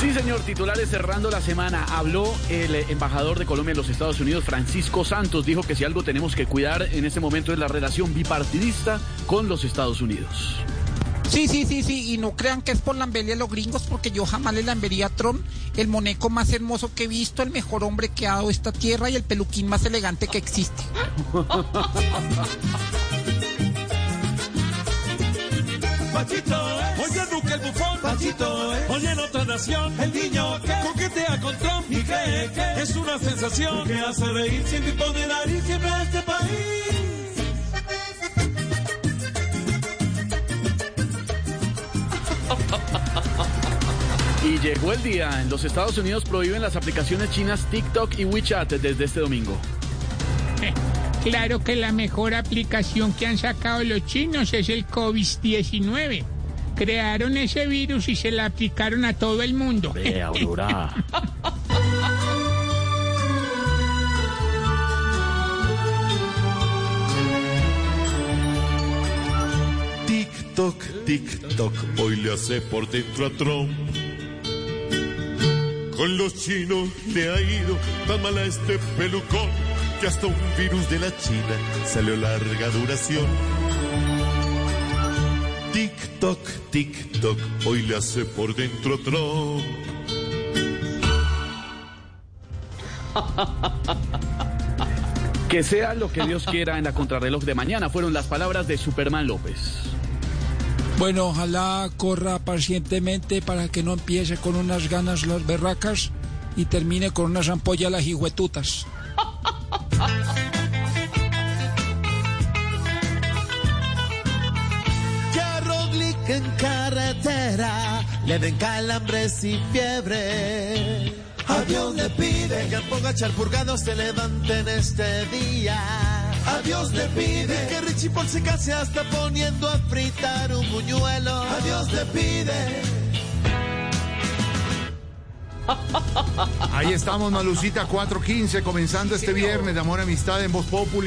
Sí, señor, titulares cerrando la semana. Habló el eh, embajador de Colombia en los Estados Unidos, Francisco Santos. Dijo que si algo tenemos que cuidar en este momento es la relación bipartidista con los Estados Unidos. Sí, sí, sí, sí, y no crean que es por la embellia de los gringos, porque yo jamás le lambería a Trump, el moneco más hermoso que he visto, el mejor hombre que ha dado esta tierra y el peluquín más elegante que existe. Pachito es. Oye, Duque Pachito es. Oye, en otra nación. El niño que coquetea con Trump y cree que es una sensación que hace reír sin pone nariz siempre a este país. Y llegó el día. En los Estados Unidos prohíben las aplicaciones chinas TikTok y WeChat desde este domingo. Claro que la mejor aplicación que han sacado los chinos es el COVID-19. Crearon ese virus y se la aplicaron a todo el mundo. Ve, Aurora. TikTok, TikTok, hoy le hace por dentro a Trump. Con los chinos le ha ido tan mal a este pelucón que hasta un virus de la China salió larga duración. TikTok, TikTok, hoy le hace por dentro Trump. Que sea lo que Dios quiera en la contrarreloj de mañana fueron las palabras de Superman López. Bueno, ojalá corra pacientemente para que no empiece con unas ganas las berracas y termine con unas ampollas las hijuetutas. En carretera le den calambres y fiebre. A Dios le pide que ponga charpurgado se levante en este día. A Dios le pide que Richie Paul se case hasta poniendo a fritar un buñuelo. A Dios le pide. Ahí estamos, Malucita 415, comenzando este viernes de Amor y Amistad en Voz Populi.